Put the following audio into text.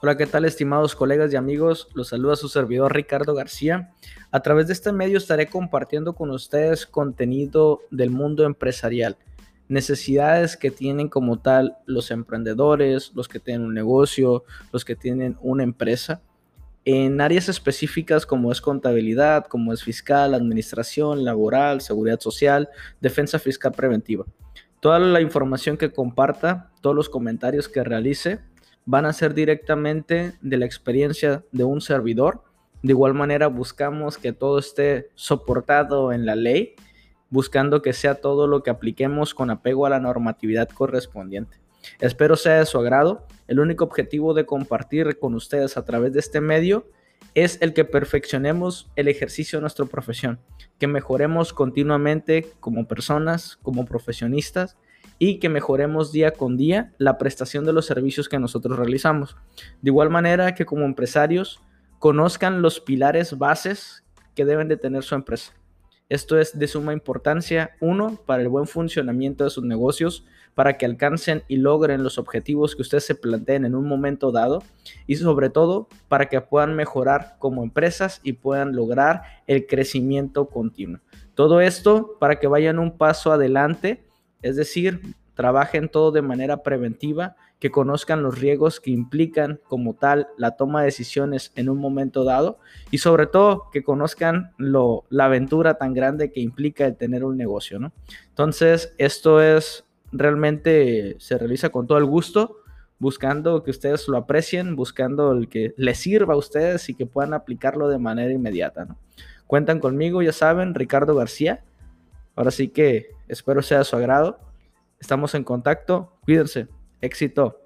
Hola, ¿qué tal estimados colegas y amigos? Los saluda su servidor Ricardo García. A través de este medio estaré compartiendo con ustedes contenido del mundo empresarial, necesidades que tienen como tal los emprendedores, los que tienen un negocio, los que tienen una empresa, en áreas específicas como es contabilidad, como es fiscal, administración, laboral, seguridad social, defensa fiscal preventiva. Toda la información que comparta, todos los comentarios que realice, van a ser directamente de la experiencia de un servidor. De igual manera buscamos que todo esté soportado en la ley, buscando que sea todo lo que apliquemos con apego a la normatividad correspondiente. Espero sea de su agrado. El único objetivo de compartir con ustedes a través de este medio es el que perfeccionemos el ejercicio de nuestra profesión, que mejoremos continuamente como personas, como profesionistas y que mejoremos día con día la prestación de los servicios que nosotros realizamos. De igual manera que como empresarios conozcan los pilares bases que deben de tener su empresa. Esto es de suma importancia, uno, para el buen funcionamiento de sus negocios, para que alcancen y logren los objetivos que ustedes se planteen en un momento dado y sobre todo para que puedan mejorar como empresas y puedan lograr el crecimiento continuo. Todo esto para que vayan un paso adelante es decir, trabajen todo de manera preventiva, que conozcan los riesgos que implican como tal la toma de decisiones en un momento dado y sobre todo que conozcan la aventura tan grande que implica el tener un negocio, ¿no? Entonces, esto es realmente se realiza con todo el gusto, buscando que ustedes lo aprecien, buscando el que les sirva a ustedes y que puedan aplicarlo de manera inmediata. Cuentan conmigo, ya saben, Ricardo García. Ahora sí que espero sea de su agrado. Estamos en contacto. Cuídense. Éxito.